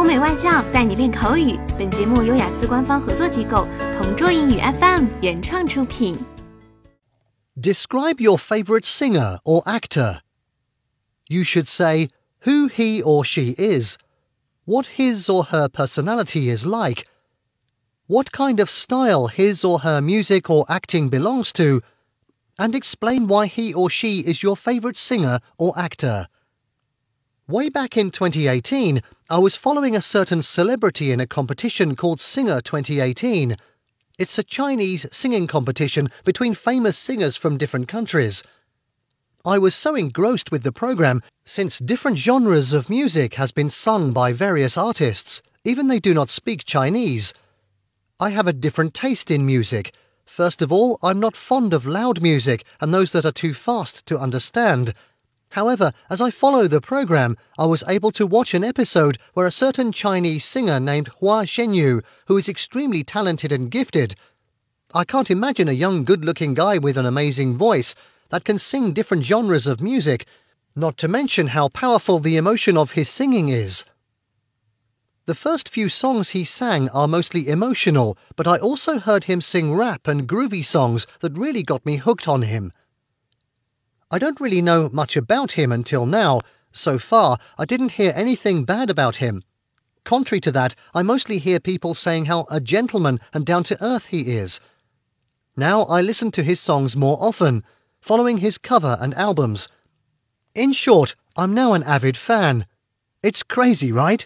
欧美外教带你练口语。本节目由雅思官方合作机构同桌英语 FM 原创出品。Describe your favorite singer or actor. You should say who he or she is, what his or her personality is like, what kind of style his or her music or acting belongs to, and explain why he or she is your favorite singer or actor. Way back in 2018, I was following a certain celebrity in a competition called Singer 2018. It's a Chinese singing competition between famous singers from different countries. I was so engrossed with the program since different genres of music has been sung by various artists, even they do not speak Chinese. I have a different taste in music. First of all, I'm not fond of loud music and those that are too fast to understand. However, as I follow the program, I was able to watch an episode where a certain Chinese singer named Hua Chenyu, who is extremely talented and gifted, I can't imagine a young, good looking guy with an amazing voice that can sing different genres of music, not to mention how powerful the emotion of his singing is. The first few songs he sang are mostly emotional, but I also heard him sing rap and groovy songs that really got me hooked on him. I don't really know much about him until now. So far, I didn't hear anything bad about him. Contrary to that, I mostly hear people saying how a gentleman and down to earth he is. Now I listen to his songs more often, following his cover and albums. In short, I'm now an avid fan. It's crazy, right?